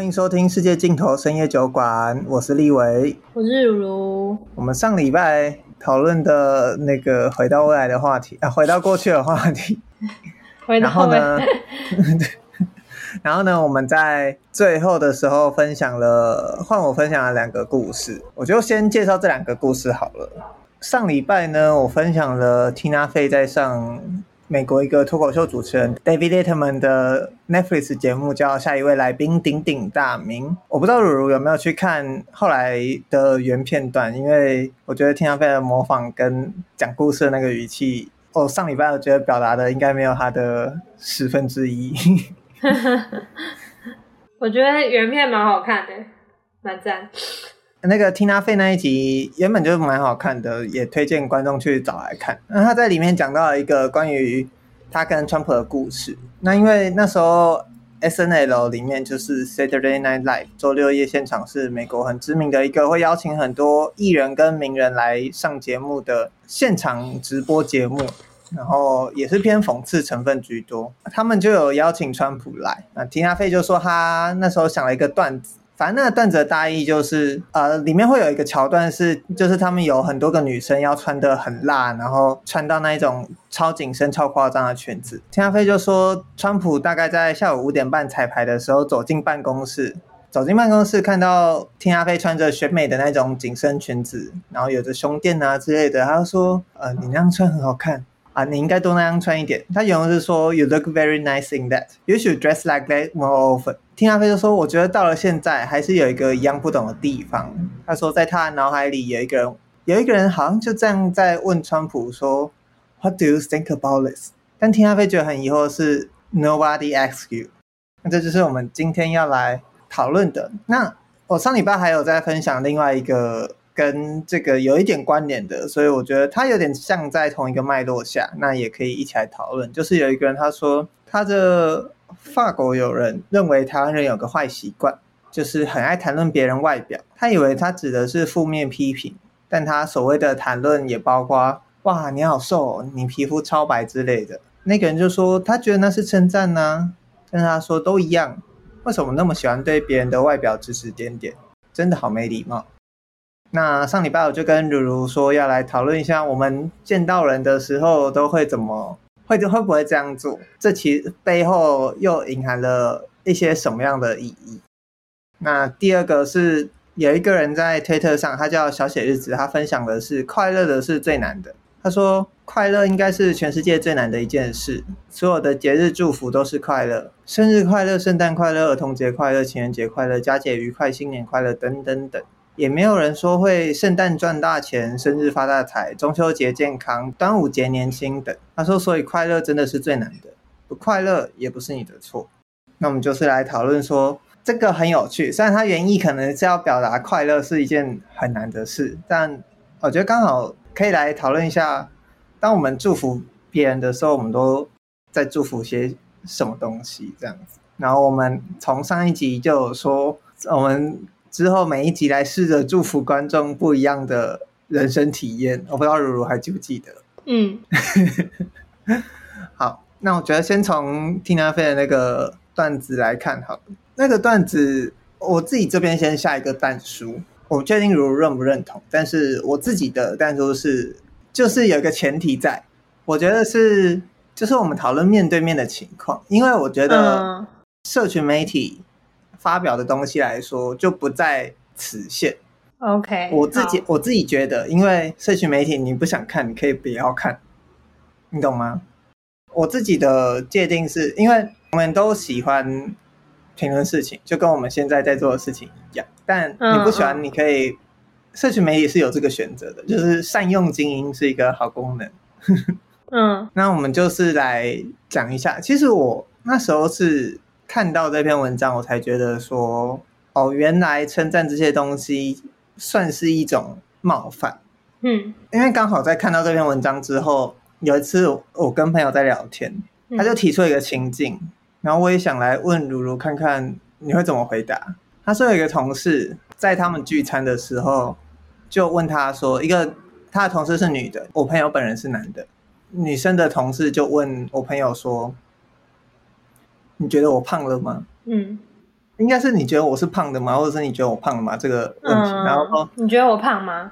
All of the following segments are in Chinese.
欢迎收听《世界尽头深夜酒馆》，我是立维，我是如如。我们上礼拜讨论的那个回到未来的话题啊，回到过去的话题。回到。然后呢，然后呢，我们在最后的时候分享了，换我分享了两个故事，我就先介绍这两个故事好了。上礼拜呢，我分享了 Tina Fey 在上。美国一个脱口秀主持人 David Letterman 的 Netflix 节目叫《下一位来宾鼎鼎大名》，我不知道如如有没有去看后来的原片段，因为我觉得 Tina Fey 的模仿跟讲故事的那个语气，哦，上礼拜我觉得表达的应该没有他的十分之一。我觉得原片蛮好看的，蛮赞。那个 Tina Fey 那一集原本就蛮好看的，也推荐观众去找来看。那他在里面讲到了一个关于他跟川普的故事。那因为那时候 SNL 里面就是 Saturday Night Live 周六夜现场是美国很知名的一个会邀请很多艺人跟名人来上节目的现场直播节目，然后也是偏讽刺成分居多。他们就有邀请川普来，那 Tina Fey 就说他那时候想了一个段子。反正那个段子大意就是，呃，里面会有一个桥段是，就是他们有很多个女生要穿的很辣，然后穿到那一种超紧身、超夸张的裙子。Tina Fey 就说，川普大概在下午五点半彩排的时候走进办公室，走进办公室看到 Tina Fey 穿着选美的那种紧身裙子，然后有着胸垫啊之类的，他就说，呃，你那样穿很好看。啊，你应该多那样穿一点。他原文是说，You look very nice in that. You should dress like that more often. 听阿飞就说，我觉得到了现在，还是有一个一样不懂的地方。他说，在他脑海里有一个人，有一个人好像就这样在问川普说，What do you think about this？但听阿飞觉得很疑惑，是 Nobody ask you。那这就是我们今天要来讨论的。那我上礼拜还有在分享另外一个。跟这个有一点关联的，所以我觉得他有点像在同一个脉络下，那也可以一起来讨论。就是有一个人他说，他的法国友人认为台湾人有个坏习惯，就是很爱谈论别人外表。他以为他指的是负面批评，但他所谓的谈论也包括哇，你好瘦，你皮肤超白之类的。那个人就说他觉得那是称赞呢，但他说都一样，为什么那么喜欢对别人的外表指指点点？真的好没礼貌。那上礼拜我就跟如如说要来讨论一下，我们见到人的时候都会怎么会会不会这样做？这其实背后又隐含了一些什么样的意义？那第二个是有一个人在推特上，他叫小写日子，他分享的是快乐的是最难的。他说快乐应该是全世界最难的一件事，所有的节日祝福都是快乐，生日快乐、圣诞快乐、儿童节快乐、情人节快乐、佳节愉快、新年快乐等等等。也没有人说会圣诞赚大钱、生日发大财、中秋节健康、端午节年轻等。他说，所以快乐真的是最难的，不快乐也不是你的错。那我们就是来讨论说，这个很有趣。虽然它原意可能是要表达快乐是一件很难的事，但我觉得刚好可以来讨论一下，当我们祝福别人的时候，我们都在祝福些什么东西这样子。然后我们从上一集就有说，我们。之后每一集来试着祝福观众不一样的人生体验，我不知道如如还记不记得？嗯，好，那我觉得先从 Tina Fey 的那个段子来看好了。那个段子我自己这边先下一个但书，我不确定如如认不认同，但是我自己的但书是，就是有一个前提在，我觉得是就是我们讨论面对面的情况，因为我觉得社群媒体。发表的东西来说，就不在此限。OK，我自己我自己觉得，因为社群媒体你不想看，你可以不要看，你懂吗？我自己的界定是因为我们都喜欢评论事情，就跟我们现在在做的事情一样。但你不喜欢，你可以，社群媒体是有这个选择的，就是善用经营是一个好功能。嗯，那我们就是来讲一下，其实我那时候是。看到这篇文章，我才觉得说，哦，原来称赞这些东西算是一种冒犯。嗯，因为刚好在看到这篇文章之后，有一次我跟朋友在聊天，他就提出一个情境，然后我也想来问如如看看你会怎么回答。他说有一个同事在他们聚餐的时候，就问他说，一个他的同事是女的，我朋友本人是男的，女生的同事就问我朋友说。你觉得我胖了吗？嗯，应该是你觉得我是胖的吗？或者是你觉得我胖了吗？这个问题，嗯、然后说你觉得我胖吗？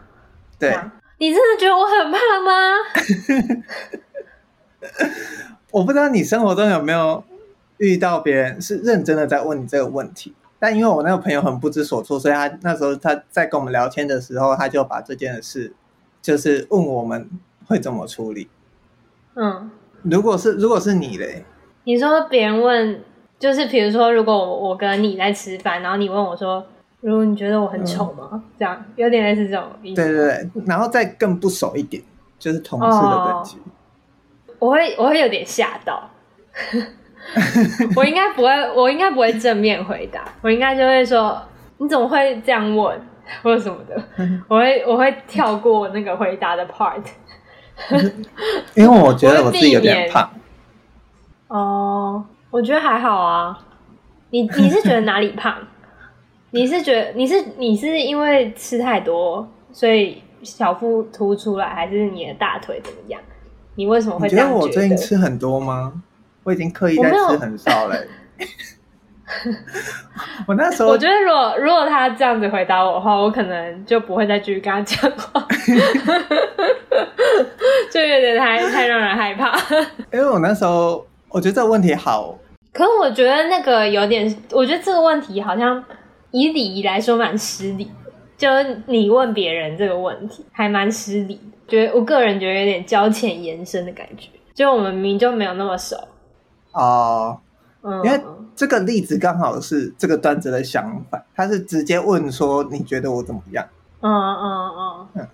对，你真的觉得我很胖吗？我不知道你生活中有没有遇到别人是认真的在问你这个问题，但因为我那个朋友很不知所措，所以他那时候他在跟我们聊天的时候，他就把这件事就是问我们会怎么处理。嗯，如果是如果是你嘞，你说别人问，就是比如说，如果我跟你在吃饭，然后你问我说，如果你觉得我很丑吗？嗯、这样有点类似这种意思。对对对，然后再更不熟一点，就是同事的等级。哦我会我会有点吓到，我应该不会，我应该不会正面回答，我应该就会说你怎么会这样问或者什么的，我会我会跳过那个回答的 part，因为我觉得我自己有点胖。哦，我觉得还好啊。你你是觉得哪里胖？你是觉得你是你是因为吃太多所以小腹凸出来，还是你的大腿怎么样？你为什么会这样觉得？我最近吃很多吗？我已经刻意在吃很少了。我，我那时候，我觉得如果如果他这样子回答我的话，我可能就不会再继续跟他讲话，就有点太太让人害怕。因为我那时候，我觉得这个问题好，可是我觉得那个有点，我觉得这个问题好像以礼仪来说蛮失礼，就是你问别人这个问题还蛮失礼。觉得我个人觉得有点交浅言深的感觉，就我们明明就没有那么熟哦。嗯，因为这个例子刚好是这个段子的相反，他是直接问说你觉得我怎么样？嗯嗯嗯嗯，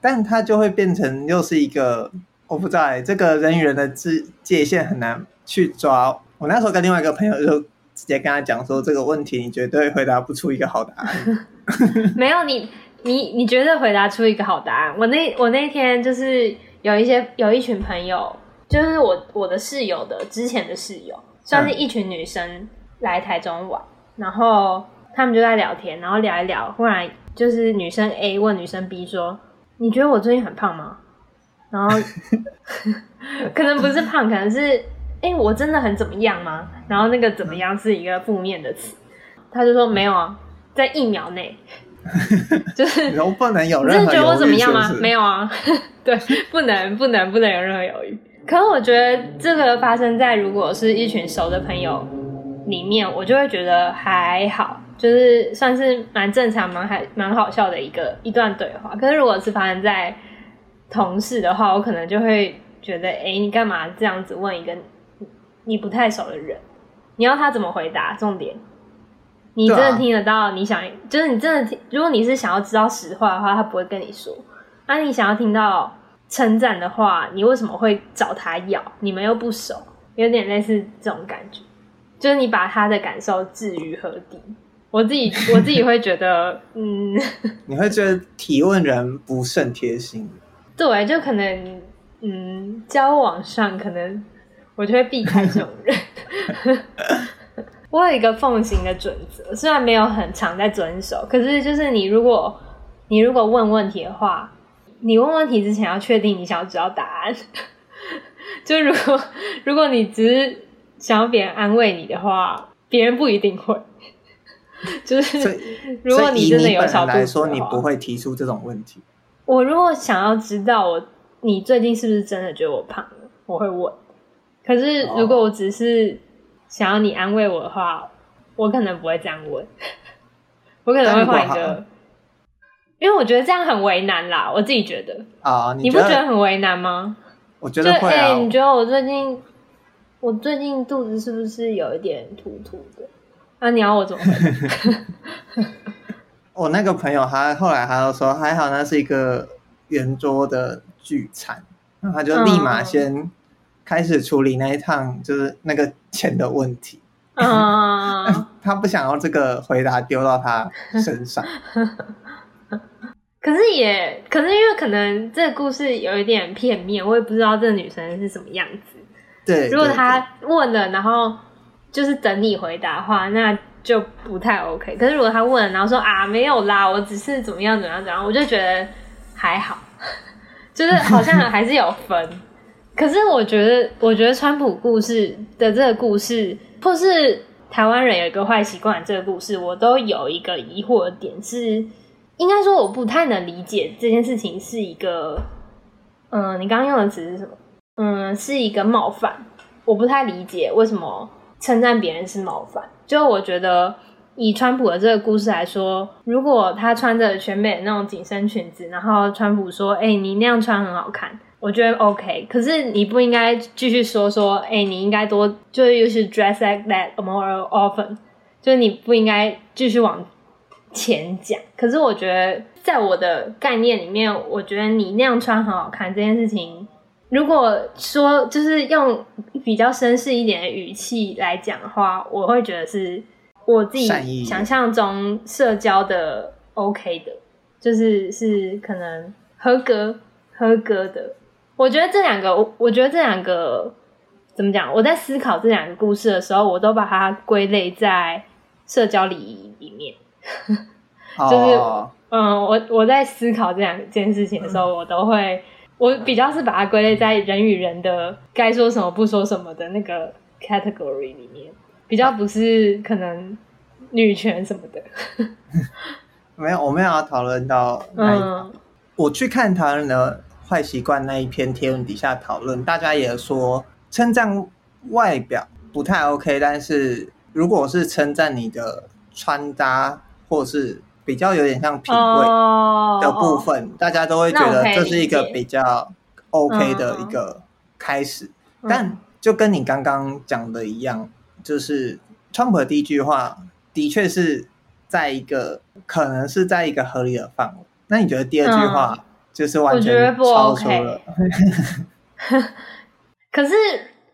但他就会变成又是一个我不知道，这个人与人的界界限很难去抓。我那时候跟另外一个朋友就直接跟他讲说，这个问题你绝对回答不出一个好答案。没有你。你你绝对回答出一个好答案？我那我那天就是有一些有一群朋友，就是我我的室友的之前的室友，算是一群女生来台中玩，嗯、然后他们就在聊天，然后聊一聊，忽然就是女生 A 问女生 B 说：“你觉得我最近很胖吗？”然后 可能不是胖，可能是哎、欸，我真的很怎么样吗？然后那个怎么样是一个负面的词，他就说没有啊，在一秒内。就是不能有任何犹豫，觉得我怎么样吗？没有啊，对，不能，不能，不能有任何犹豫。可是我觉得这个发生在如果是一群熟的朋友里面，我就会觉得还好，就是算是蛮正常、蛮还蛮好笑的一个一段对话。可是如果是发生在同事的话，我可能就会觉得，哎、你干嘛这样子问一个你不太熟的人？你要他怎么回答？重点。你真的听得到？你想，就是你真的听。如果你是想要知道实话的话，他不会跟你说。那、你想要听到称赞的话，你为什么会找他要？你们又不熟，有点类似这种感觉。就是你把他的感受置于何地？我自己我自己会觉得，嗯，你会觉得提问人不甚贴心。对，就可能，嗯，交往上可能我就会避开这种人。我有一个奉行的准则，虽然没有很常在遵守，可是就是你如果你如果问问题的话，你问问题之前要确定你想要知道答案。就如果如果你只是想要别人安慰你的话，别人不一定会。就是如果你真的有小肚子的话，来说，你不会提出这种问题。我如果想要知道我你最近是不是真的觉得我胖了，我会问。可是如果我只是想要你安慰我的话，我可能不会这样问，我可能会换一个，因为我觉得这样很为难啦。我自己觉得啊，你，你不觉得很为难吗？我觉得会啊。哎、欸，你觉得我最近，我最近肚子是不是有一点凸凸的？那、啊、你要我怎么回？我那个朋友他后来他就说，还好那是一个圆桌的聚餐，那他就立马先。嗯开始处理那一趟就是那个钱的问题，嗯，他不想要这个回答丢到他身上。可是也，可是因为可能这个故事有一点片面，我也不知道这个女生是什么样子。对，如果他问了，然后就是等你回答的话，那就不太 OK。可是如果他问，然后说啊没有啦，我只是怎么样怎么样怎样，我就觉得还好，就是好像还是有分。可是我觉得，我觉得川普故事的这个故事，或是台湾人有一个坏习惯这个故事，我都有一个疑惑的点是，应该说我不太能理解这件事情是一个，嗯、你刚刚用的词是什么？嗯，是一个冒犯，我不太理解为什么称赞别人是冒犯。就我觉得以川普的这个故事来说，如果他穿着全美的那种紧身裙子，然后川普说：“哎、你那样穿很好看。”我觉得 OK，可是你不应该继续说说，哎、你应该多就是又是 dress like that more often，就是你不应该继续往前讲。可是我觉得，在我的概念里面，我觉得你那样穿很好看这件事情，如果说就是用比较绅士一点的语气来讲的话，我会觉得是我自己想象中社交的 OK 的，就是是可能合格合格的。我觉得这两个，我我觉得这两个怎么讲？我在思考这两个故事的时候，我都把它归类在社交礼仪里面。就是，oh. 嗯，我我在思考这两件事情的时候，我都会，我比较是把它归类在人与人的该说什么不说什么的那个 category 里面，比较不是可能女权什么的。没有，我没有要讨论到。嗯，我去看他呢。坏习惯那一篇贴文底下讨论，大家也说称赞外表不太 OK，但是如果是称赞你的穿搭或是比较有点像品味的部分，哦、大家都会觉得这是一个比较 OK 的一个开始。嗯、但就跟你刚刚讲的一样，就是川普的第一句话的确是在一个可能是在一个合理的范围。那你觉得第二句话？嗯就是完全超出了。可是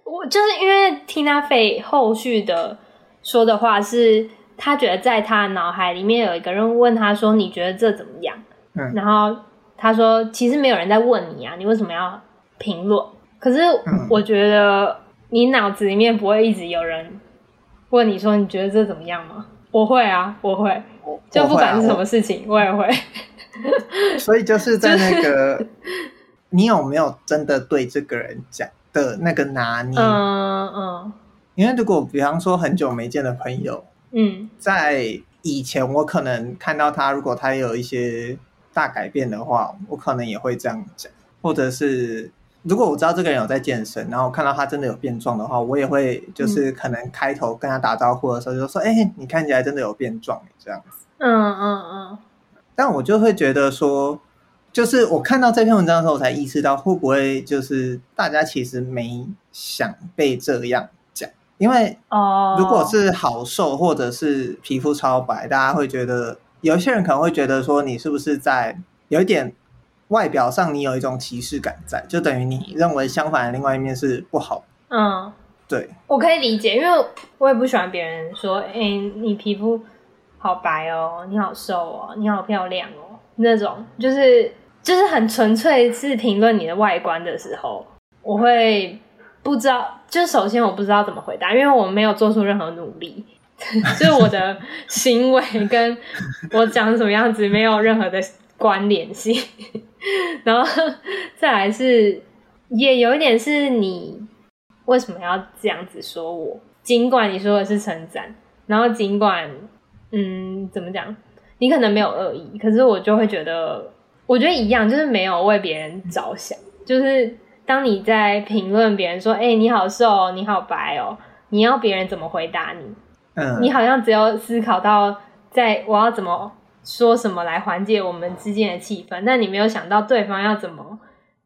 我就是因为 Tina Fey 后续的说的话是，他觉得在他的脑海里面有一个人问他说：“你觉得这怎么样？”嗯，然后他说：“其实没有人在问你啊，你为什么要评论？”可是我觉得你脑子里面不会一直有人问你说：“你觉得这怎么样吗？”我会啊，我会，就不管是什么事情，我，我也会。所以就是在那个，你有没有真的对这个人讲的那个拿捏？嗯嗯。因为如果比方说很久没见的朋友，嗯，在以前我可能看到他，如果他有一些大改变的话，我可能也会这样讲。或者是如果我知道这个人有在健身，然后看到他真的有变壮的话，我也会就是可能开头跟他打招呼的时候就说：“哎、嗯欸，你看起来真的有变壮。”这样子。嗯嗯嗯。嗯但我就会觉得说，就是我看到这篇文章的时候，我才意识到会不会就是大家其实没想被这样讲，因为哦，如果是好瘦或者是皮肤超白，大家会觉得有些人可能会觉得说你是不是在有一点外表上你有一种歧视感在，就等于你认为相反的另外一面是不好。嗯，对，我可以理解，因为我也不喜欢别人说，哎、欸，你皮肤。好白哦，你好瘦哦，你好漂亮哦，那种就是就是很纯粹是评论你的外观的时候，我会不知道，就首先我不知道怎么回答，因为我没有做出任何努力，就是我的行为跟我讲什么样子没有任何的关联性，然后再来是也有一点是你为什么要这样子说我？尽管你说的是称赞，然后尽管。嗯，怎么讲？你可能没有恶意，可是我就会觉得，我觉得一样，就是没有为别人着想。就是当你在评论别人说：“哎、欸，你好瘦，你好白哦。”你要别人怎么回答你？嗯，你好像只有思考到，在我要怎么说什么来缓解我们之间的气氛，但你没有想到对方要怎么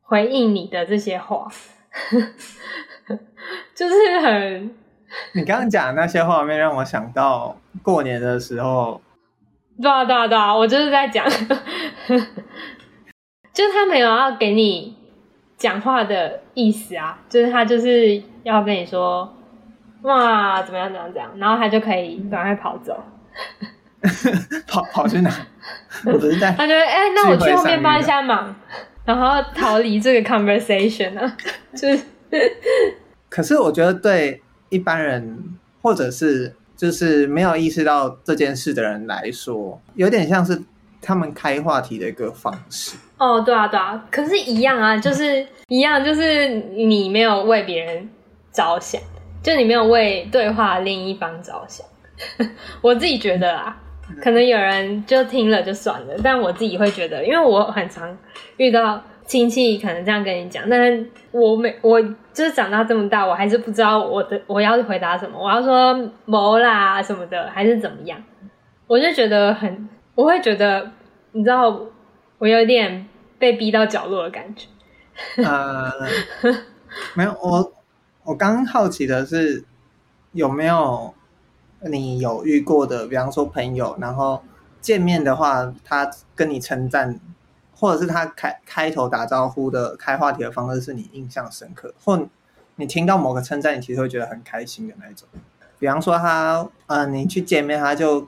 回应你的这些话，就是很。你刚刚讲的那些画面让我想到过年的时候，对啊对啊对啊，我就是在讲，就是他没有要给你讲话的意思啊，就是他就是要跟你说哇怎么样怎么样怎样，然后他就可以赶快跑走，跑跑去哪？我不是在，他就会哎、欸，那我去后面帮一下忙，然后逃离这个 conversation 啊，就是，可是我觉得对。一般人，或者是就是没有意识到这件事的人来说，有点像是他们开话题的一个方式。哦，对啊，对啊，可是，一样啊，就是一样，就是你没有为别人着想，就你没有为对话另一方着想。我自己觉得啊，可能有人就听了就算了，但我自己会觉得，因为我很常遇到亲戚可能这样跟你讲，但是我每我就是长大这么大，我还是不知道我的我要回答什么，我要说谋啦什么的，还是怎么样？我就觉得很，我会觉得，你知道，我有点被逼到角落的感觉。呃，没有，我我刚好奇的是有没有。你有遇过的，比方说朋友，然后见面的话，他跟你称赞，或者是他开开头打招呼的开话题的方式是你印象深刻，或你听到某个称赞，你其实会觉得很开心的那种。比方说他，呃，你去见面，他就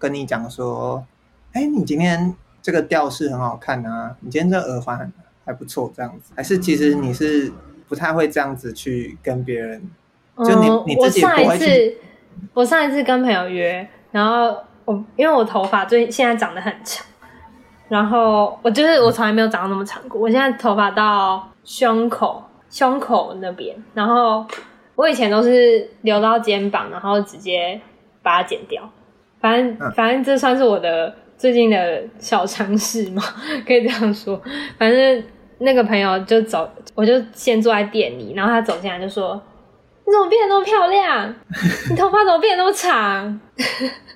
跟你讲说，哎，你今天这个吊饰很好看啊，你今天这耳环还不错，这样子。还是其实你是不太会这样子去跟别人，就你、嗯、你自己不会去。我上一次跟朋友约，然后我因为我头发最现在长得很长，然后我就是我从来没有长到那么长过。我现在头发到胸口胸口那边，然后我以前都是留到肩膀，然后直接把它剪掉。反正反正这算是我的最近的小尝试嘛，可以这样说。反正那个朋友就走，我就先坐在店里，然后他走进来就说。你怎么变得那么漂亮？你头发怎么变得那么长？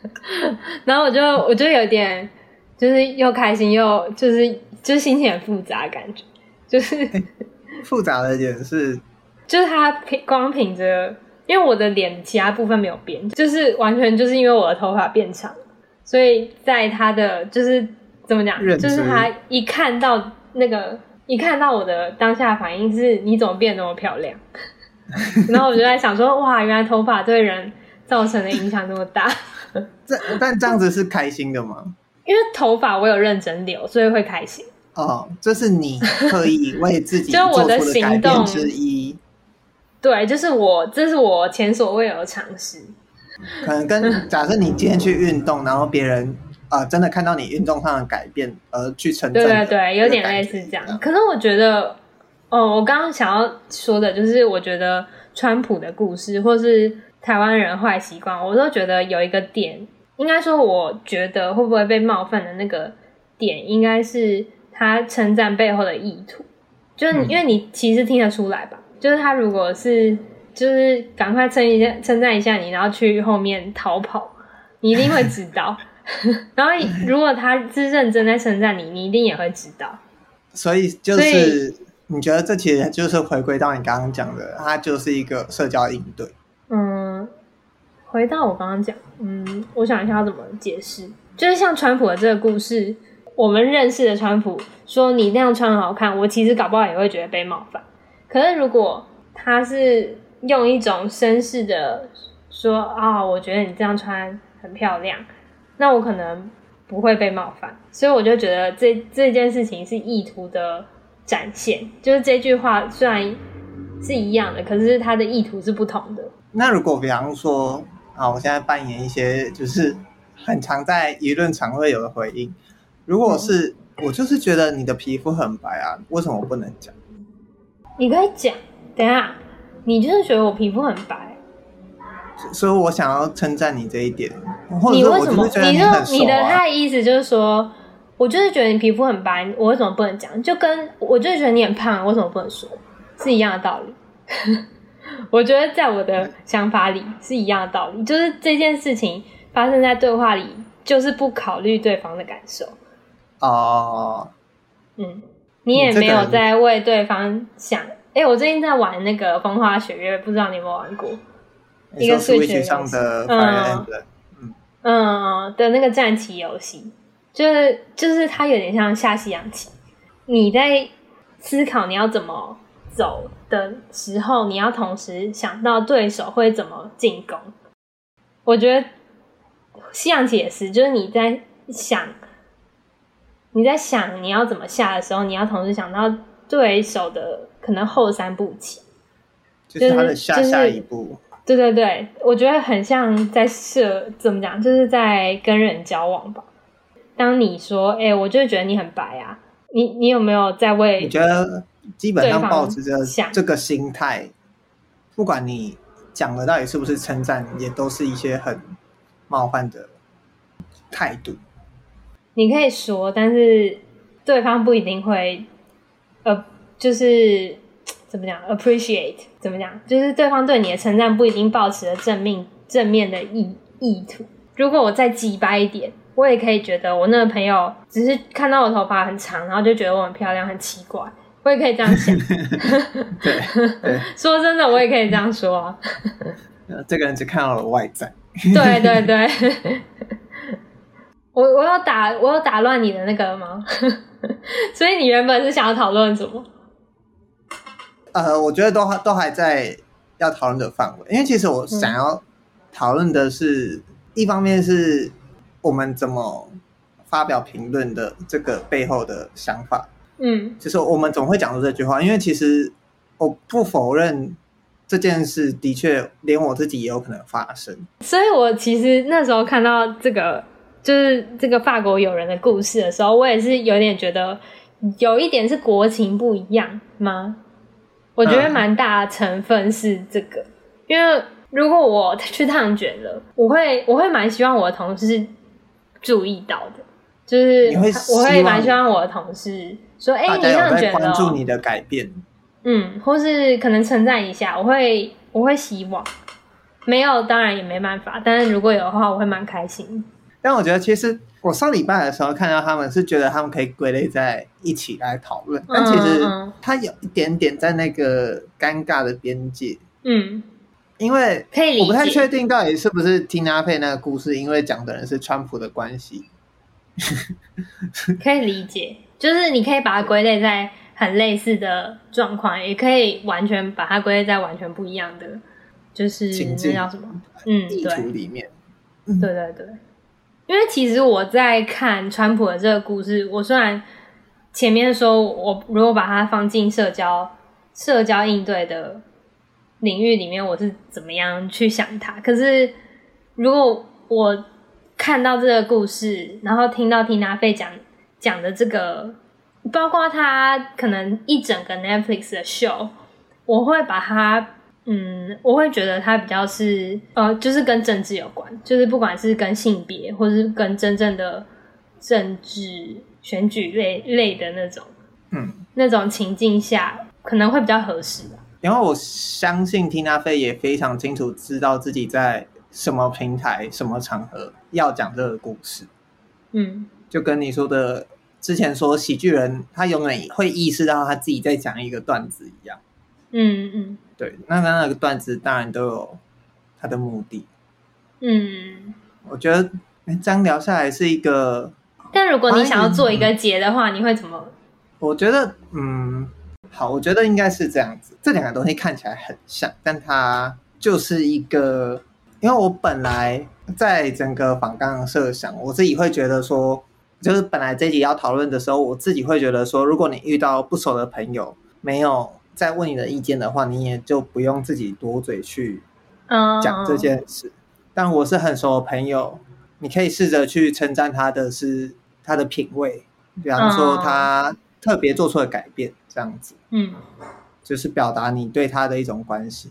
然后我就我就有点，就是又开心又就是就是心情很复杂感觉，就是、欸、复杂的点是，就是他凭光凭着，因为我的脸其他部分没有变，就是完全就是因为我的头发变长，所以在他的就是怎么讲，就是他一看到那个一看到我的当下的反应是，你怎么变那么漂亮？然后我就在想说，哇，原来头发对人造成的影响那么大。这但这样子是开心的吗？因为头发我有认真留，所以会开心。哦，这是你刻意为自己 做出的改变之一。对，就是我，这是我前所未有的尝试。可能跟 假设你今天去运动，然后别人啊、呃、真的看到你运动上的改变而去称赞，对对对，有点类似这样。可是我觉得。哦，我刚刚想要说的就是，我觉得川普的故事，或是台湾人坏习惯，我都觉得有一个点，应该说，我觉得会不会被冒犯的那个点，应该是他称赞背后的意图，就是因为你其实听得出来吧，就是他如果是就是赶快称一下称赞一下你，然后去后面逃跑，你一定会知道。然后如果他是认真在称赞你，你一定也会知道。所以就是。你觉得这其实就是回归到你刚刚讲的，它就是一个社交应对。嗯，回到我刚刚讲，嗯，我想一下要怎么解释，就是像川普的这个故事，我们认识的川普说你那样穿很好看，我其实搞不好也会觉得被冒犯。可是如果他是用一种绅士的说啊、我觉得你这样穿很漂亮，那我可能不会被冒犯。所以我就觉得这这件事情是意图的。展现就是这句话虽然是一样的，可是它的意图是不同的。那如果比方说啊，我现在扮演一些就是很常在舆论场会有的回应，如果是、我就是觉得你的皮肤很白啊，为什么我不能讲？你可以讲，等一下，你就是觉得我皮肤很白，所以我想要称赞你这一点。你为什么？你就你的他的意思就是说。我就是觉得你皮肤很白，我为什么不能讲？就跟我就是觉得你很胖，为什么不能说？是一样的道理。我觉得在我的想法里是一样的道理，就是这件事情发生在对话里，就是不考虑对方的感受。哦，嗯，你也没有在为对方想。哎、欸，我最近在玩那个《风花雪月》，不知道你有没有玩过？一个 Switch 上的 Emblem，嗯嗯的那个战棋游戏。就是就是它有点像下西洋棋，你在思考你要怎么走的时候，你要同时想到对手会怎么进攻。我觉得西洋棋也是，就是你在想你在想你要怎么下的时候，你要同时想到对手的可能后三步棋，就是他的下下一步。对对对，我觉得很像在设，怎么讲，就是在跟人交往吧。当你说“哎、欸，我就觉得你很白啊”，你你有没有在为？你觉得基本上抱持着这个心态，不管你讲的到底是不是称赞，也都是一些很冒犯的态度。你可以说，但是对方不一定会，呃，就是怎么讲，appreciate 怎么讲，就是对方对你的称赞不一定抱持了正面正面的意意图。如果我再机掰一点，我也可以觉得我那个朋友只是看到我头发很长，然后就觉得我很漂亮，很奇怪。我也可以这样想。对，对说真的，我也可以这样说啊。这个人只看到了外在。对对对。我我要打我要打乱你的那个吗？所以你原本是想要讨论什么？呃，我觉得都还都还在要讨论的范围，因为其实我想要讨论的是，嗯、一方面是我们怎么发表评论的这个背后的想法。嗯，就是我们总会讲出这句话，因为其实我不否认这件事的确连我自己也有可能发生。所以我其实那时候看到这个。就是这个法国友人的故事的时候，我也是有点觉得有一点是国情不一样吗？我觉得蛮大的成分是这个，嗯、因为如果我去烫卷了，我会我会蛮希望我的同事注意到的，就是我会蛮希望我的同事说：“哎、欸，你烫卷了。”关注你的改变，嗯，或是可能称赞一下，我会我会希望没有，当然也没办法，但是如果有的话，我会蛮开心。但我觉得，其实我上礼拜的时候看到他们是觉得他们可以归类在一起来讨论，但其实他有一点点在那个尴尬的边界。嗯，因为我不太确定到底是不是 Tina Fey 那个故事，因为讲的人是川普的关系。可以理解，就是你可以把它归类在很类似的状况，也可以完全把它归类在完全不一样的，就是那叫什么？嗯，地图里面。对对对。因为其实我在看川普的这个故事，我虽然前面说我如果把它放进社交社交应对的领域里面，我是怎么样去想它，可是如果我看到这个故事，然后听到 Tina Fey 讲讲的这个，包括他可能一整个 Netflix 的 show，我会把它。嗯，我会觉得它比较是呃，就是跟政治有关，就是不管是跟性别，或是跟真正的政治选举类类的那种，嗯，那种情境下可能会比较合适。因为我相信 Tina Fey 也非常清楚知道自己在什么平台、什么场合要讲这个故事。嗯，就跟你说的之前说喜剧人，他永远会意识到他自己在讲一个段子一样。嗯嗯。对，那他那个段子当然都有他的目的。嗯，我觉得这样聊下来是一个。但如果你想要做一个结的话，嗯、你会怎么？我觉得，嗯，好，我觉得应该是这样子。这两个东西看起来很像，但它就是一个，因为我本来在整个访纲设想，我自己会觉得说，就是本来这集要讨论的时候，我自己会觉得说，如果你遇到不熟的朋友，没有。再问你的意见的话，你也就不用自己多嘴去讲这件事。Uh, 但我是很熟的朋友，你可以试着去称赞他的是他的品味，比方说他特别做出了改变，这样子，嗯，就是表达你对他的一种关心。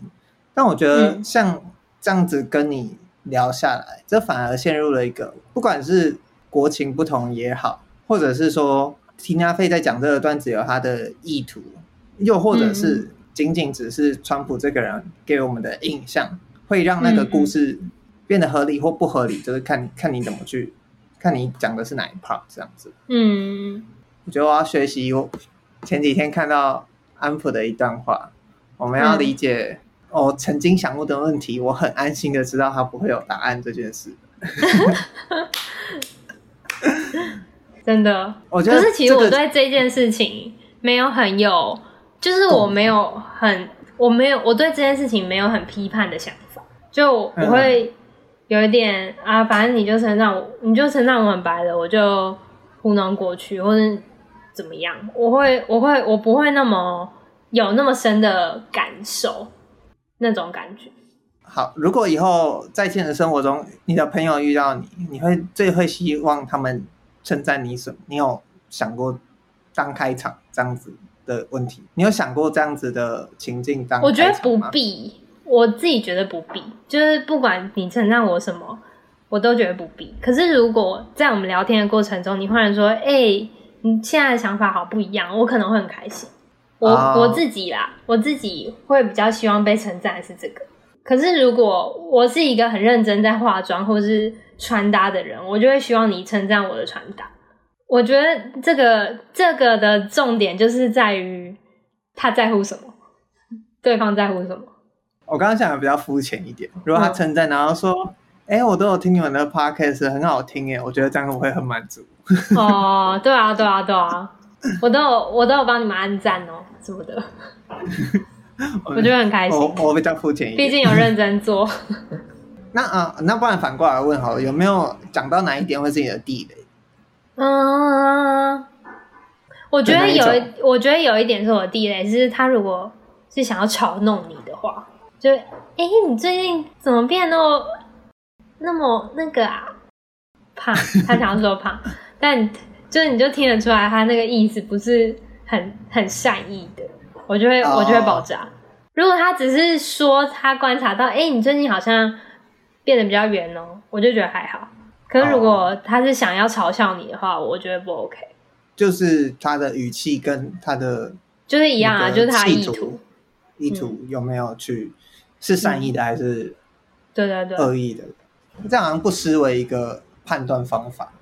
但我觉得像这样子跟你聊下来，这反而陷入了一个，不管是国情不同也好，或者是说 Tina Fey 在讲这个段子有他的意图。又或者是仅仅只是川普这个人给我们的印象，嗯、会让那个故事变得合理或不合理，嗯、就是看看你怎么去看你讲的是哪一 part 这样子。嗯，我觉得我要学习。我前几天看到安普的一段话，我们要理解我曾经想过的问题，我很安心的知道他不会有答案这件事。真的，我觉得、这个。可是其实我对这件事情没有很有。就是我没有很，我没有，我对这件事情没有很批判的想法，就我会有一点啊，反正你就称赞我，你就称赞我很白的，我就糊弄过去，或者怎么样，我会，我会，我不会那么有那么深的感受，那种感觉。好，如果以后在现实生活中，你的朋友遇到你，你会最会希望他们称赞你什么？你有想过当开场这样子的问题，你有想过这样子的情境当？我觉得不必，我自己觉得不必，就是不管你称赞我什么，我都觉得不必。可是如果在我们聊天的过程中，你忽然说：“哎、欸，你现在的想法好不一样”，我可能会很开心。我、oh. 我自己啦，我自己会比较希望被称赞的是这个。可是如果我是一个很认真在化妆或是穿搭的人，我就会希望你称赞我的穿搭。我觉得这个这个的重点就是在于他在乎什么，对方在乎什么。我刚刚想的比较肤浅一点，如果他称赞，然后说：“哎、嗯欸，我都有听你们的 podcast，很好听耶。”我觉得这样我会很满足。哦，对啊，对啊，对啊，我都有我都有帮你们按赞哦，什么的，我觉得很开心。我，我比较肤浅一点，毕竟有认真做。那啊、呃，那不然反过来问好了，有没有讲到哪一点会是你的地雷？嗯，我觉得有一，我觉得有一点是我的地雷，是他如果是想要嘲弄你的话，就哎、欸，你最近怎么变那么那么那个啊？胖？他想要说胖，但就是你就听得出来，他那个意思不是很很善意的，我就会我就会爆炸。Oh. 如果他只是说他观察到，哎、欸，你最近好像变得比较圆哦，我就觉得还好。可是如果他是想要嘲笑你的话，我觉得不 OK。就是他的语气跟他的就是一样啊，就是他意图，意图有没有去是善意的还是对对对恶意的？这样好像不失为一个判断方法。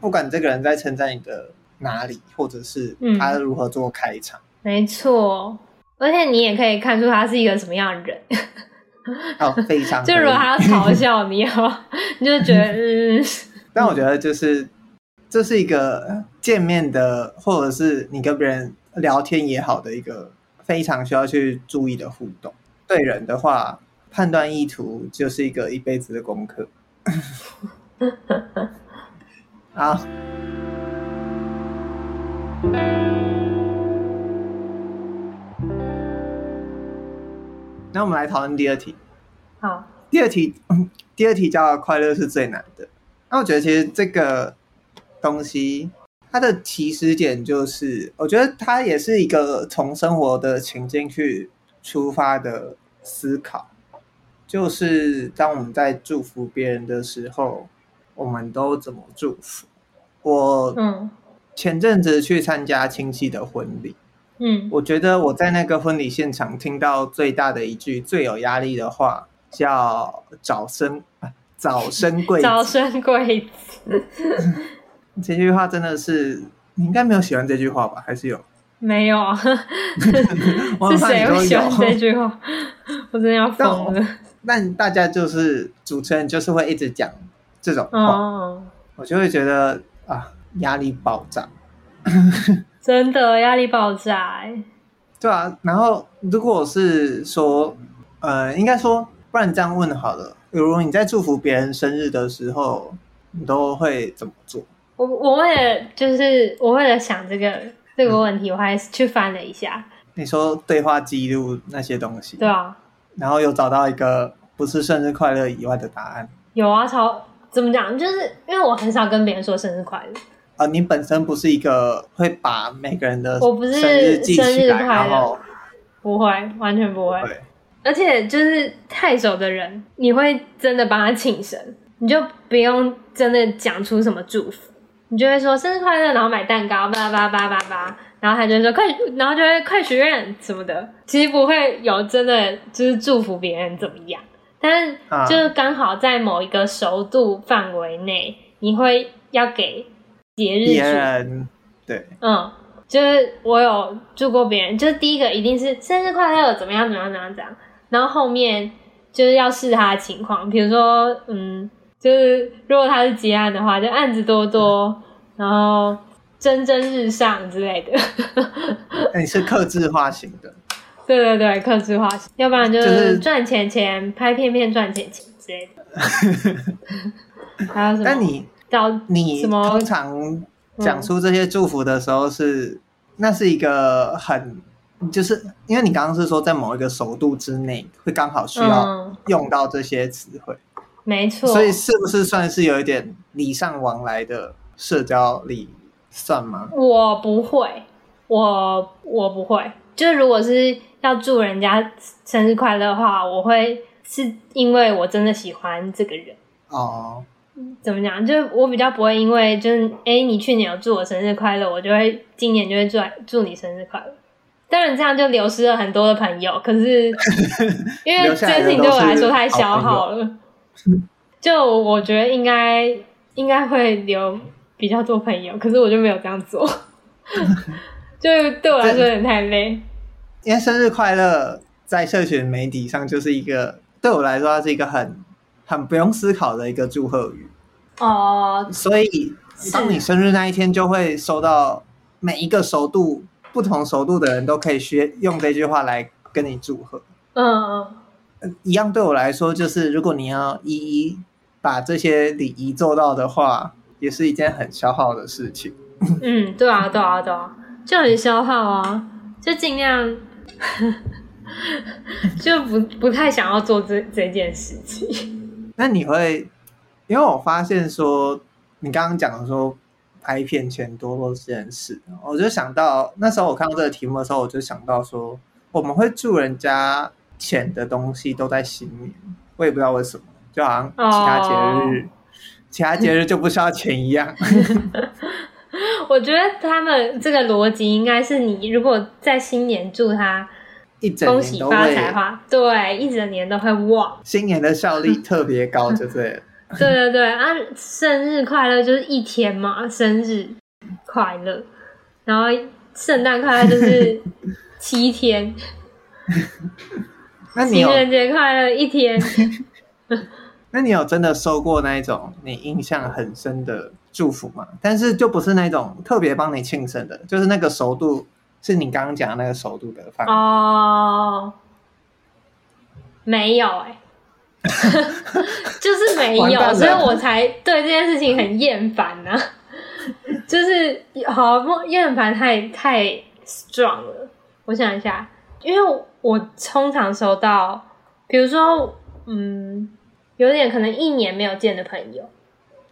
不管这个人在称赞你的哪里，或者是他如何做开场，没错。而且你也可以看出他是一个什么样的人。哦，非常。就如果他要嘲笑你，你就觉得嗯。但我觉得就是这是一个见面的，或者是你跟别人聊天也好的一个非常需要去注意的互动。对人的话，判断意图就是一个一辈子的功课。好，那我们来讨论第二题。好，第二题，第二题叫快乐是最难的。那我觉得其实这个东西，它的起始点就是，我觉得它也是一个从生活的情境去出发的思考。就是当我们在祝福别人的时候，我们都怎么祝福？我嗯，前阵子去参加亲戚的婚礼，嗯，我觉得我在那个婚礼现场听到最大的一句最有压力的话。叫早生早生贵 早生贵子，这句话真的是你应该没有喜欢这句话吧？还是有？没有啊？是谁会喜欢这句话？我真的要疯了！但大家就是主持人，就是会一直讲这种话，哦、我就会觉得啊，压力爆炸，真的压力爆炸哎！对啊，然后如果是说，呃，应该说。不然这样问好了，比如你在祝福别人生日的时候，你都会怎么做？我我为了就是我为了想这个这个问题，嗯、我还去翻了一下。你说对话记录那些东西，对啊，然后有找到一个不是生日快乐以外的答案。有啊，超怎么讲？就是因为我很少跟别人说生日快乐。你本身不是一个会把每个人的我不是生日记起来，然后不会，完全不会。而且就是太熟的人，你会真的帮他庆生，你就不用真的讲出什么祝福，你就会说生日快乐，然后买蛋糕，叭叭叭叭叭，然后他就说快，然后就会快许愿什么的。其实不会有真的就是祝福别人怎么样，但是就是刚好在某一个熟度范围内，你会要给节日别。人对，嗯。就是我有祝过别人，就是第一个一定是生日快乐，怎么样怎么样怎么样怎样。然后后面就是要视他的情况，比如说，嗯，就是如果他是结案的话，就案子多多，然后蒸蒸日上之类的。那你是克制化型的？对对对，克制化型，要不然就是赚钱钱，就是、拍片片赚钱钱之类的。还有什么？但你到你通常讲出这些祝福的时候是，是、嗯、那是一个很。就是因为你刚刚是说在某一个熟度之内会刚好需要用到这些词汇，嗯，没错，所以是不是算是有一点礼尚往来的社交礼算吗？我不会，我我不会，就是如果是要祝人家生日快乐的话，我会是因为我真的喜欢这个人哦。怎么讲？就我比较不会因为就是哎、欸，你去年有祝我生日快乐，我就会今年就会祝祝你生日快乐。当然这样就流失了很多的朋友，可是 因为这件事情对我来说太消耗了，就我觉得应该应该会留比较多朋友，可是我就没有这样做，就对我来说有点太累。因为生日快乐在社群媒体上就是一个对我来说，它是一个很很不用思考的一个祝贺语哦，所以当你生日那一天，就会收到每一个熟度。不同熟度的人都可以学用这句话来跟你祝贺。嗯，一样对我来说，就是如果你要一一把这些礼仪做到的话，也是一件很消耗的事情。嗯，对啊，对啊，对啊，就很消耗啊，就尽量 就不不太想要做这这件事情。那你会，因为我发现说，你刚刚讲的说。拍片钱多多这件事，我就想到那时候我看到这个题目的时候，我就想到说，我们会祝人家钱的东西都在新年，我也不知道为什么，就好像其他节日，oh. 其他节日就不需要钱一样。我觉得他们这个逻辑应该是，你如果在新年祝他一整年恭喜发财的话，对，一整年都会旺，新年的效率 特别高，就对了。对对对啊！生日快乐就是一天嘛，生日快乐，然后圣诞快乐就是 七天，那你情人节快乐一天。那你有真的收过那一种你印象很深的祝福吗？但是就不是那种特别帮你庆生的，就是那个熟度是你刚刚讲的那个首都的范围哦，没有哎、欸。就是没有，所以我才对这件事情很厌烦呢。就是好厌烦太太 strong 了。我想一下，因为我通常收到，比如说，嗯，有点可能一年没有见的朋友，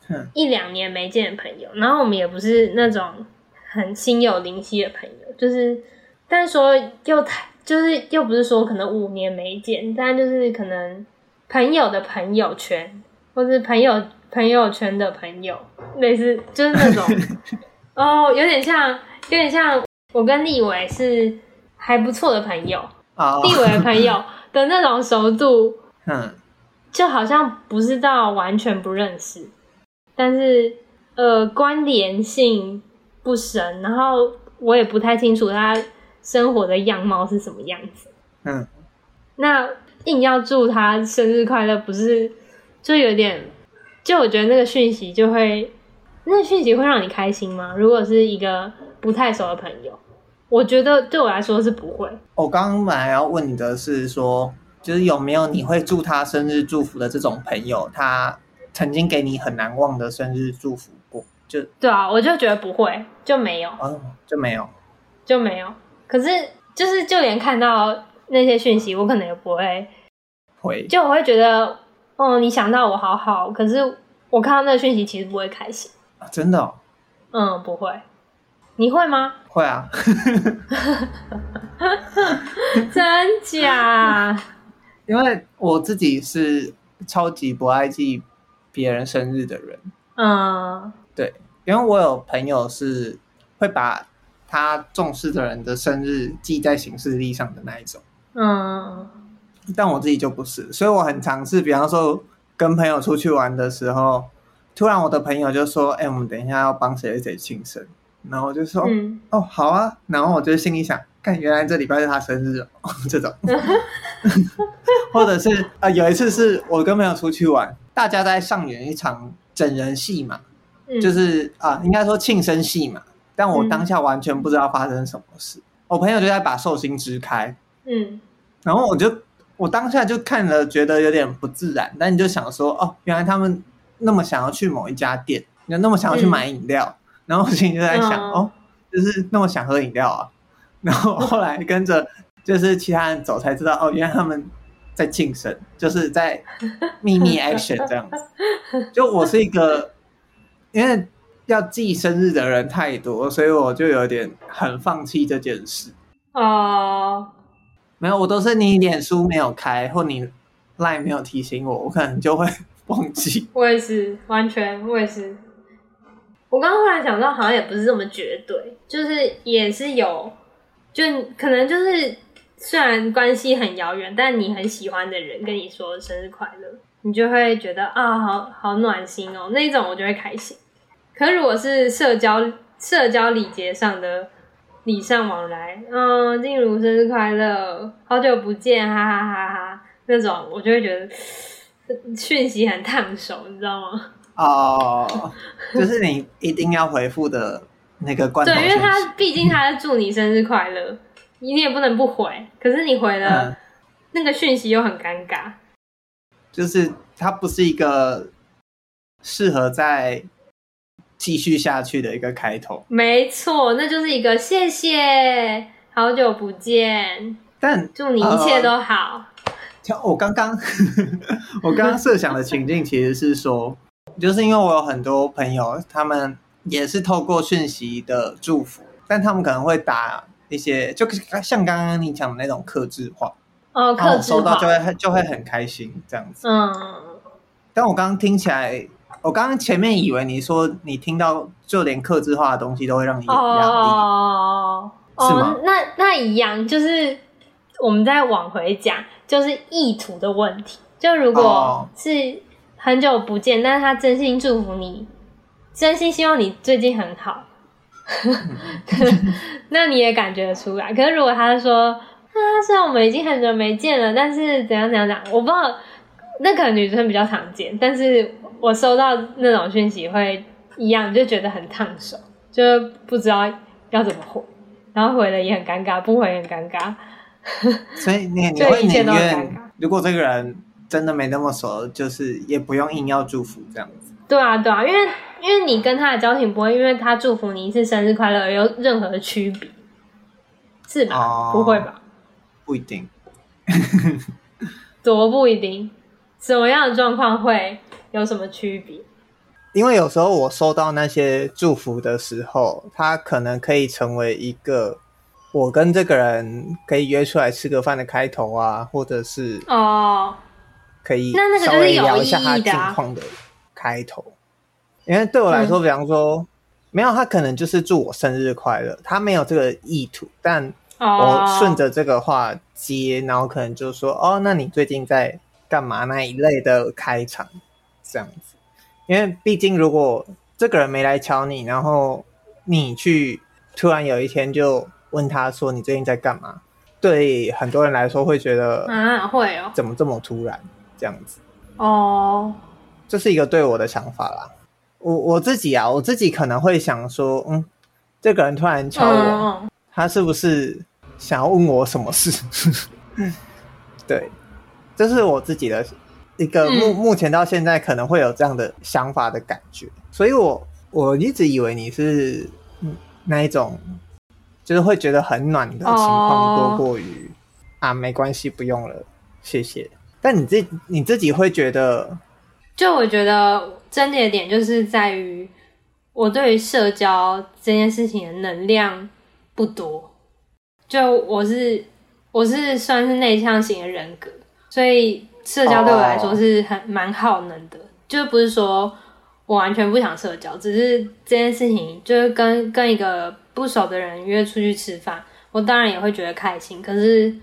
嗯，一两年没见的朋友，然后我们也不是那种很心有灵犀的朋友，就是，但是说又太，就是又不是说可能五年没见，但就是可能。朋友的朋友圈，或是朋友朋友圈的朋友，类似就是那种 哦，有点像，有点像我跟立伟是还不错的朋友，哦、立伟的朋友的那种熟度，嗯，就好像不是到完全不认识，但是呃关联性不深，然后我也不太清楚他生活的样貌是什么样子，嗯，那。硬要祝他生日快乐，不是就有点？就我觉得那个讯息就会，那个讯息会让你开心吗？如果是一个不太熟的朋友，我觉得对我来说是不会。我刚刚本来要问你的是说，就是有没有你会祝他生日祝福的这种朋友，他曾经给你很难忘的生日祝福过？就对啊，我就觉得不会，就没有，嗯，就没有，就没有。可是就是就连看到。那些讯息我可能也不会会，就我会觉得，哦，你想到我好好，可是我看到那个讯息其实不会开心。啊，真的哦？嗯，不会。你会吗？会啊。真假？因为我自己是超级不爱记别人生日的人。嗯，对，因为我有朋友是会把他重视的人的生日记在行事历上的那一种。嗯，但我自己就不是，所以我很尝试，比方说跟朋友出去玩的时候，突然我的朋友就说：“哎、欸，我们等一下要帮谁谁庆生。”然后我就说：“嗯、哦，好啊。”然后我就心里想：“看，原来这礼拜是他生日哦。”这种，或者是啊、呃，有一次是我跟朋友出去玩，大家在上演一场整人戏嘛，嗯、就是啊、呃，应该说庆生戏嘛，但我当下完全不知道发生什么事，嗯、我朋友就在把寿星支开。嗯，然后我就我当下就看了，觉得有点不自然。但你就想说，哦，原来他们那么想要去某一家店，那那么想要去买饮料。嗯、然后我心里就在想，嗯、哦，就是那么想喝饮料啊。然后后来跟着就是其他人走，才知道，哦，原来他们在庆生，就是在秘密 action 这样子。就我是一个，因为要记生日的人太多，所以我就有点很放弃这件事。哦，没有，我都是你脸书没有开，或你 Line 没有提醒我，我可能就会 忘记。我也是，完全我也是。我刚刚忽然想到，好像也不是这么绝对，就是也是有，就可能就是虽然关系很遥远，但你很喜欢的人跟你说生日快乐，你就会觉得啊，好好暖心哦，那种我就会开心。可是如果是社交社交礼节上的礼尚往来，嗯，静茹生日快乐，好久不见，哈哈哈哈，那种我就会觉得讯息很烫手，你知道吗？哦，就是你一定要回复的那个关。对，因为他毕竟他在祝你生日快乐，你也不能不回。可是你回了，嗯、那个讯息又很尴尬。就是它不是一个适合再继续下去的一个开头。没错，那就是一个谢谢，好久不见，但祝你一切都好。呃、我刚刚 我刚刚设想的情境其实是说。就是因为我有很多朋友，他们也是透过讯息的祝福，但他们可能会打一些，就像刚刚你讲的那种克制化哦，客制化收到就会就会很开心这样子。嗯，但我刚刚听起来，我刚刚前面以为你说你听到就连客制化的东西都会让你有压力，哦，那那一样，就是我们再往回讲，就是意图的问题。就如果是。哦很久不见，但是他真心祝福你，真心希望你最近很好，那你也感觉得出来。可是如果他说，啊，虽然我们已经很久没见了，但是怎样怎样怎样，我不知道，那可能女生比较常见，但是我收到那种讯息会一样，就觉得很烫手，就不知道要怎么回，然后回了也很尴尬，不回也很尴尬，所以你 你会宁愿如果这个人。真的没那么熟，就是也不用硬要祝福这样子。对啊，对啊，因为因为你跟他的交情不会因为他祝福你一次生日快乐而有任何的区别，是吧？哦，不会吧？不一定。怎么不一定？什么样的状况会有什么区别？因为有时候我收到那些祝福的时候，他可能可以成为一个我跟这个人可以约出来吃个饭的开头啊，或者是哦。可以稍微聊一下他近况的开头，因为对我来说，比方说，没有他可能就是祝我生日快乐，他没有这个意图，但我顺着这个话接，然后可能就说哦，那你最近在干嘛那一类的开场这样子，因为毕竟如果这个人没来敲你，然后你去突然有一天就问他说你最近在干嘛，对很多人来说会觉得啊会哦，怎么这么突然？这样子哦，这是一个对我的想法啦。我我自己啊，我自己可能会想说，嗯，这个人突然敲我，嗯、他是不是想要问我什么事？对，这是我自己的一个目、嗯、目前到现在可能会有这样的想法的感觉。所以我我一直以为你是那一种，就是会觉得很暖的情况多过于、哦、啊，没关系，不用了，谢谢。但你自你自己会觉得，就我觉得症结点就是在于我对于社交这件事情的能量不多。就我是我是算是内向型的人格，所以社交对我来说是很蛮耗能的。就不是说我完全不想社交，只是这件事情就是跟跟一个不熟的人约出去吃饭，我当然也会觉得开心。可是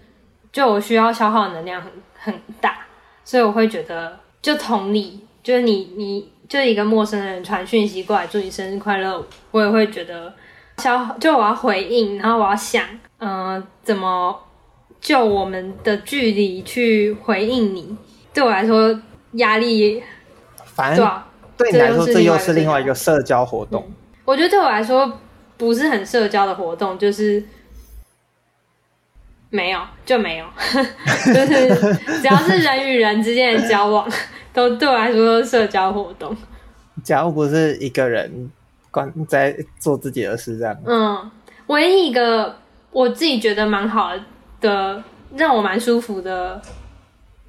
就我需要消耗能量很。很大，所以我会觉得，就同理，就是你，你就一个陌生人传讯息过来祝你生日快乐，我也会觉得消，就我要回应，然后我要想，嗯、呃，怎么就我们的距离去回应你，对我来说压力，反正对你来说这又是另外一个社交活动。我觉得对我来说不是很社交的活动，就是。没有就没有，就是只要是人与人之间的交往，都对我来说都是社交活动。假如不是一个人关在做自己的事这样。嗯，唯一一个我自己觉得蛮好的，让我蛮舒服的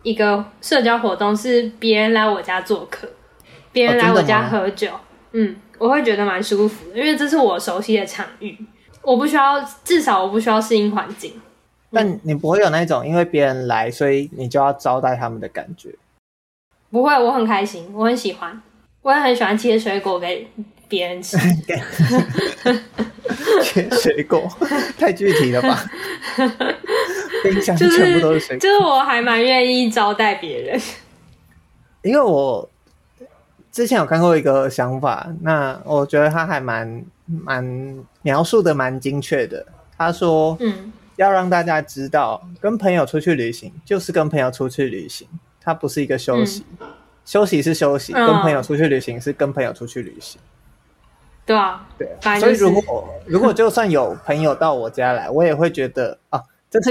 一个社交活动是别人来我家做客，别人来我家喝酒。哦，嗯，我会觉得蛮舒服的，因为这是我熟悉的场域。我不需要，至少我不需要适应环境。但你不会有那种因为别人来，所以你就要招待他们的感觉。不会，我很开心，我很喜欢，我也很喜欢切水果给别人吃。切水果太具体了吧？冰箱全部都是水果，就是，就是我还蛮愿意招待别人，因为我之前有看过一个想法，那我觉得他还蛮蛮描述的蛮精确的。他说，嗯，要让大家知道，跟朋友出去旅行就是跟朋友出去旅行，它不是一个休息，嗯、休息是休息，跟朋友出去旅行是跟朋友出去旅行。对啊，对，所以如果如果就算有朋友到我家来，我也会觉得啊，这是，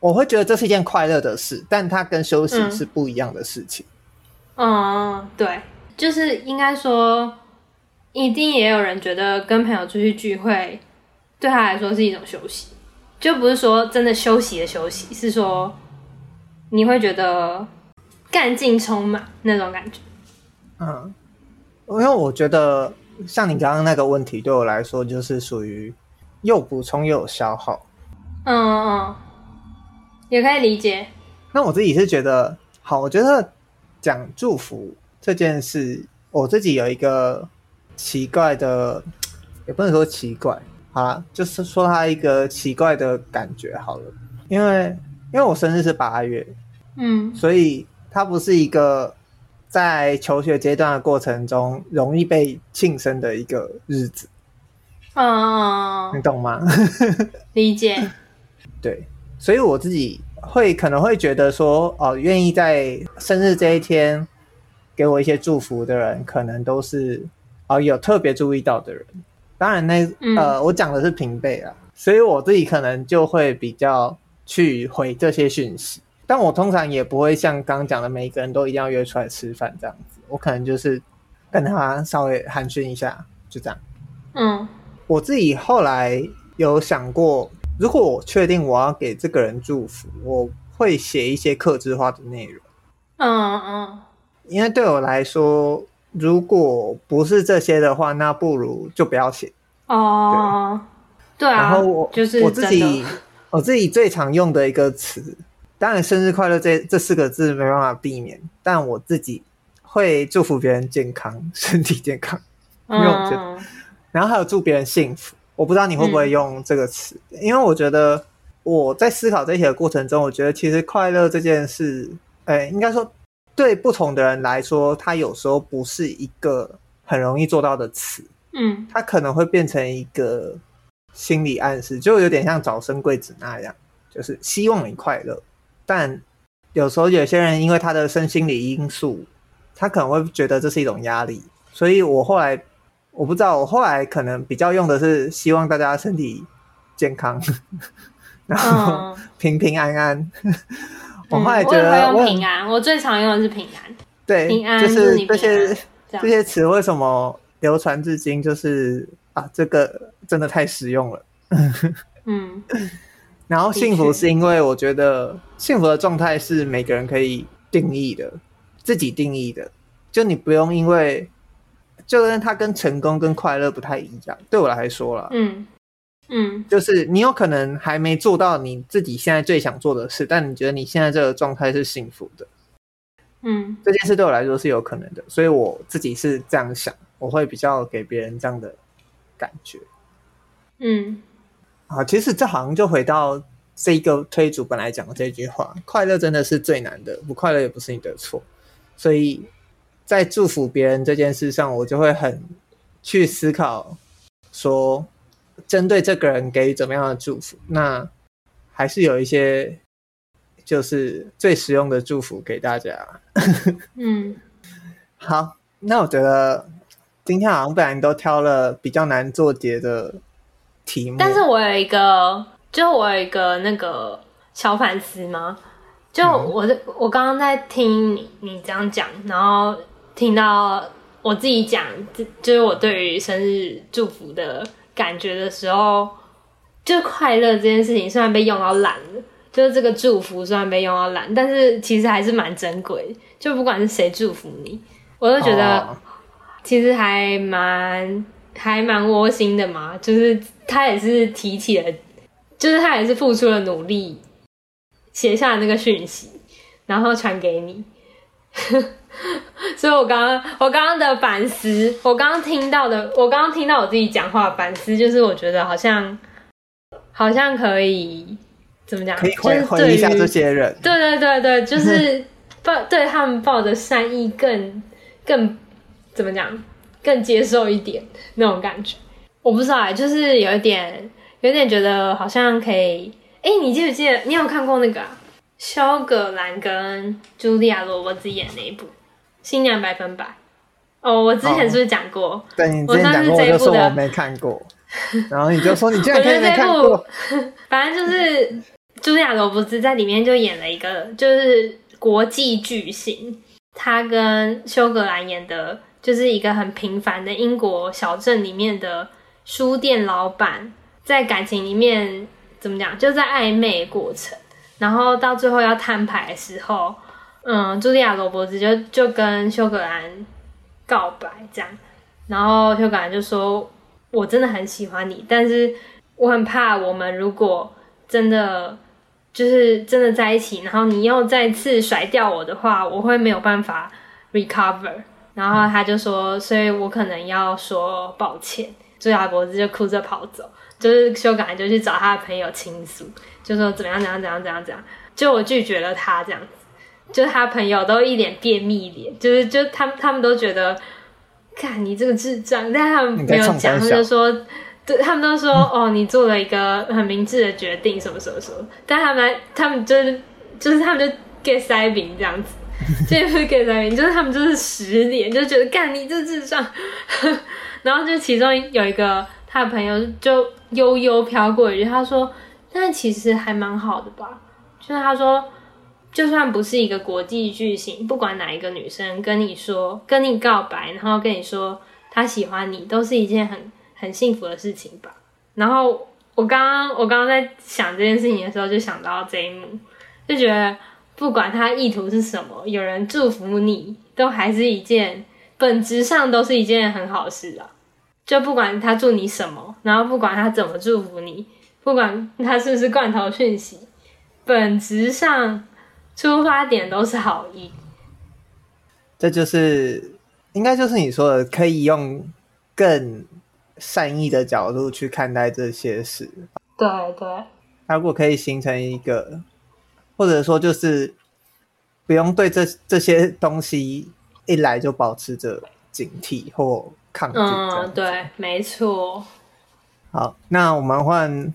我会觉得这是一件快乐的事，但它跟休息是不一样的事情。嗯，嗯，对，就是应该说，一定也有人觉得跟朋友出去聚会，对他来说是一种休息，就不是说真的休息的休息，是说你会觉得干劲充满那种感觉。嗯，因为我觉得。像你刚刚那个问题，对我来说就是属于又补充又有消耗。嗯嗯，也可以理解。那我自己是觉得，好，我觉得讲祝福这件事，我自己有一个奇怪的，也不能说奇怪，好啦，就是说他一个奇怪的感觉好了。因为因为我生日是八月，嗯，所以它不是一个。在求学阶段的过程中，容易被庆生的一个日子，嗯，你懂吗？理解。对，所以我自己会可能会觉得说，哦，愿意在生日这一天给我一些祝福的人，可能都是哦有特别注意到的人。当然那，那呃，我讲的是平辈啊，所以我自己可能就会比较去回这些讯息。但我通常也不会像刚刚讲的，每一个人都一定要约出来吃饭这样子。我可能就是跟他稍微寒暄一下，就这样。嗯，我自己后来有想过，如果我确定我要给这个人祝福，我会写一些克制化的内容。嗯嗯，因为对我来说，如果不是这些的话，那不如就不要写。哦，对，对啊。然后我就是我自己，我自己最常用的一个词。当然，生日快乐这这四个字没办法避免，但我自己会祝福别人健康、身体健康，因为我觉得，嗯、然后还有祝别人幸福。我不知道你会不会用这个词，嗯、因为我觉得我在思考这些的过程中，我觉得其实快乐这件事，哎，应该说对不同的人来说，它有时候不是一个很容易做到的词，嗯，它可能会变成一个心理暗示，就有点像早生贵子那样，就是希望你快乐。但有时候有些人因为他的身心理因素，他可能会觉得这是一种压力，所以我后来我不知道，我后来可能比较用的是希望大家身体健康，然后 平平安安。嗯、我后来觉得我平安，我最常用的是平安。对，平安就是这些这些词为什么流传至今？就是啊，这个真的太实用了。嗯。然后幸福是因为我觉得幸福的状态是每个人可以定义的，自己定义的。就你不用因为，就跟他跟成功跟快乐不太一样。对我来说了，嗯嗯，就是你有可能还没做到你自己现在最想做的事，但你觉得你现在这个状态是幸福的，嗯，这件事对我来说是有可能的。所以我自己是这样想，我会比较给别人这样的感觉，嗯。啊，其实这好像就回到这一个推主本来讲的这句话：快乐真的是最难的，不快乐也不是你的错。所以在祝福别人这件事上，我就会很去思考，说针对这个人给予怎么样的祝福，那还是有一些就是最实用的祝福给大家。嗯，好，那我觉得今天好像本来都挑了比较难做结的题目。但是我有一个，就我有一个那个小反思吗？就我、嗯、我刚刚在听你你这样讲，然后听到我自己讲，就是我对于生日祝福的感觉的时候，就快乐这件事情虽然被用到烂了，就是这个祝福虽然被用到烂，但是其实还是蛮珍贵。就不管是谁祝福你，我都觉得其实还蛮。还蛮窝心的嘛，就是他也是提起了，就是他也是付出了努力，写下那个讯息，然后传给你。所以我刚刚我刚刚的反思，我刚刚听到的，我刚刚听到我自己讲话的反思，就是我觉得好像好像可以怎么讲，可以回回一下这些人，对对对对，就是抱对他们抱着善意更更怎么讲，更接受一点那种感觉。我不知道哎，就是有一点有点觉得好像可以。哎，你记不记得你有看过那个、啊？修葛兰跟茱莉亚罗伯兹演那一部《新娘百分百》哦，我之前是不是讲过？哦、对，你之前讲过，我就说我没看过，然后你就说你居然没看过。反正就是茱莉亚罗伯兹在里面就演了一个就是国际巨星，他跟休格兰演的就是一个很平凡的英国小镇里面的书店老板，在感情里面怎么讲，就在暧昧过程。然后到最后要摊牌的时候，嗯，茱莉亚·罗伯兹就就跟休格兰告白这样，然后休格兰就说：“我真的很喜欢你，但是我很怕我们如果真的就是真的在一起，然后你又再次甩掉我的话，我会没有办法 recover。”然后他就说：“所以我可能要说抱歉。”茱莉亚·罗伯兹就哭着跑走，就是修改就去找他的朋友倾诉。就说怎么样怎样怎样怎样怎样，就我拒绝了他这样子，就他朋友都一脸便秘脸，就是就他们他们都觉得，看你这个智障，但他们没有讲，他们就说，对，他们都说哦，你做了一个很明智的决定，什么什么什么，但他们他们就是就是他们就 get 塞饼这样子，这不是 get 塞饼，就是他们就是实脸，就觉得干你这智障，然后就其中有一个他的朋友就悠悠飘过一句，他说。但其实还蛮好的吧，就是他说，就算不是一个国际巨星，不管哪一个女生跟你说，跟你告白，然后跟你说她喜欢你，都是一件很很幸福的事情吧。然后我刚刚我刚刚在想这件事情的时候，就想到这一幕，就觉得不管他意图是什么，有人祝福你，都还是一件本质上都是一件很好事啊。就不管他祝你什么，然后不管他怎么祝福你。不管他是不是罐头讯息，本质上出发点都是好意。这就是应该就是你说的，可以用更善意的角度去看待这些事。对对。他如果可以形成一个，或者说就是不用对这这些东西一来就保持着警惕或抗拒。嗯，对，没错。好，那我们换。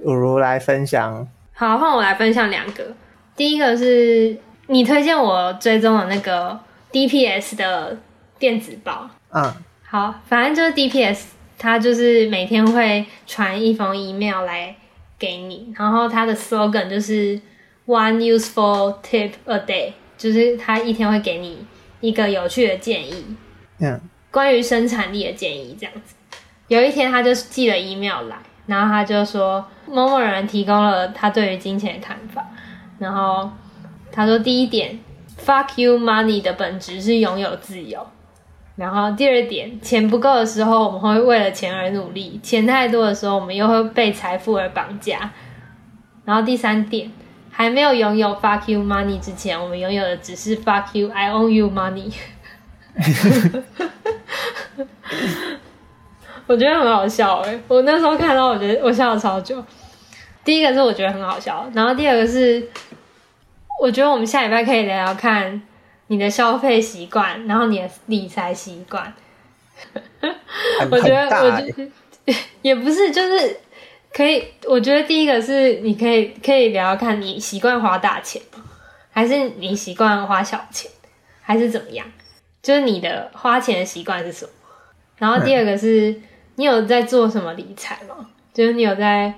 如如来分享，好，换我来分享两个。第一个是你推荐我追踪的那个 DPS 的电子报，嗯，好，反正就是 DPS，它就是每天会传一封 email 来给你，然后它的 slogan 就是 One useful tip a day，就是它一天会给你一个有趣的建议，嗯，关于生产力的建议这样子。有一天他就寄了 email 来。然后他就说，某某人提供了他对于金钱的看法。然后他说，第一点，fuck you money 的本质是拥有自由。然后第二点，钱不够的时候，我们会为了钱而努力；钱太多的时候，我们又会被财富而绑架。然后第三点，还没有拥有 fuck you money 之前，我们拥有的只是 fuck you I owe you money。我觉得很好笑哎！我那时候看到，我觉得我笑了超久。第一个是我觉得很好笑，然后第二个是我觉得我们下礼拜可以聊聊看你的消费习惯，然后你的理财习惯。我觉得，我觉得 也不是，就是可以。我觉得第一个是你可以可以聊聊看你习惯花大钱，还是你习惯花小钱，还是怎么样？就是你的花钱的习惯是什么？然后第二个是。嗯你有在做什么理财吗？就是你有在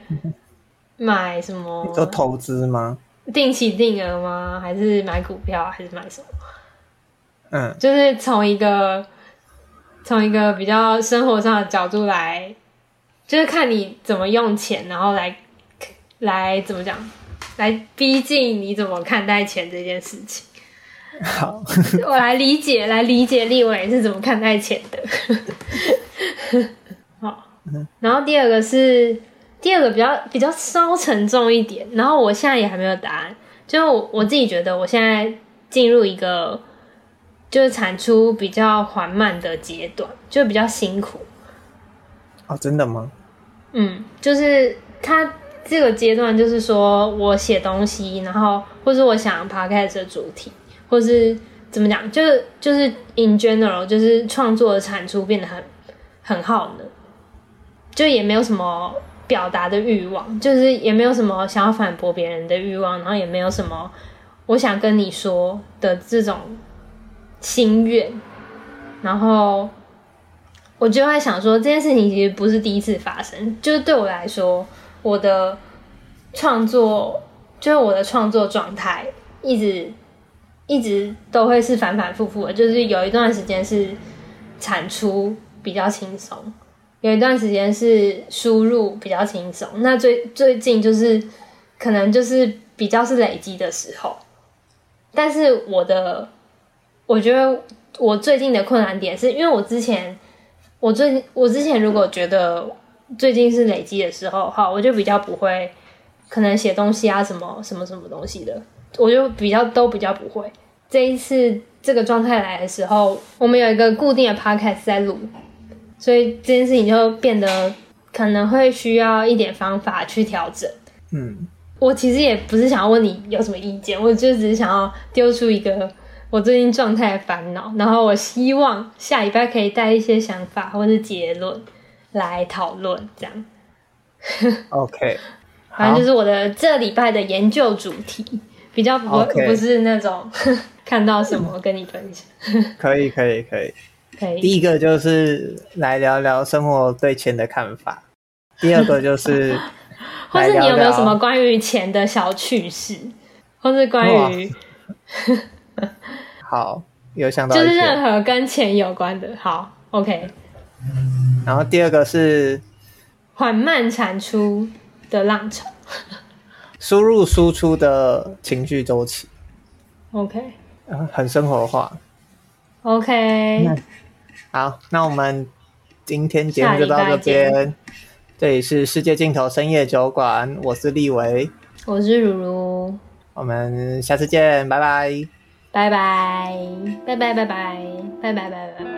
买什么？做投资吗？定期定额吗？还是买股票？还是买什么？嗯，就是从一个从一个比较生活上的角度来，就是看你怎么用钱，然后来来怎么讲，来逼近你怎么看待钱这件事情。好，我来理解，来理解立伟是怎么看待钱的。好，然后第二个是第二个比较比较稍沉重一点，然后我现在也还没有答案，就我，我自己觉得我现在进入一个就是产出比较缓慢的阶段，就比较辛苦。哦，真的吗？嗯，就是他这个阶段，就是说我写东西，然后或是我想 podcast 的主题，或是怎么讲，就是就是 in general，就是创作的产出变得很很耗能，就也没有什么表达的欲望，就是也没有什么想要反驳别人的欲望，然后也没有什么我想跟你说的这种心愿，然后。我就在想说，这件事情其实不是第一次发生。就是对我来说，我的创作，就是我的创作状态，一直一直都会是反反复复的。就是有一段时间是产出比较轻松，有一段时间是输入比较轻松。那最最近就是可能就是比较是累积的时候。但是我的，我觉得我最近的困难点是因为我之前。我最我之前如果觉得最近是累积的时候，哈，我就比较不会可能写东西啊，什么什么什么东西的，我就比较都比较不会。这一次这个状态来的时候，我们有一个固定的 podcast 在录，所以这件事情就变得可能会需要一点方法去调整。嗯，我其实也不是想要问你有什么意见，我就只是想要丢出一个。我最近状态的烦恼，然后我希望下礼拜可以带一些想法或是结论来讨论，这样。OK，反正就是我的这礼拜的研究主题，比较不.不是那种 看到什么跟你分享。可以，可以，可以，可以。第一个就是来聊聊生活对钱的看法，第二个就是 或是你有没有什么关于钱的小趣事，或是关于。好，有想到就是任何跟钱有关的。好，OK。然后第二个是缓慢产出的浪潮，输入输出的情绪周期。OK。很生活化。OK。好，那我们今天节目就到这边。这里是世界尽头深夜酒馆，我是立维，我是如如。我们下次见，拜拜，拜拜，拜拜，拜拜，拜拜，拜拜，拜拜。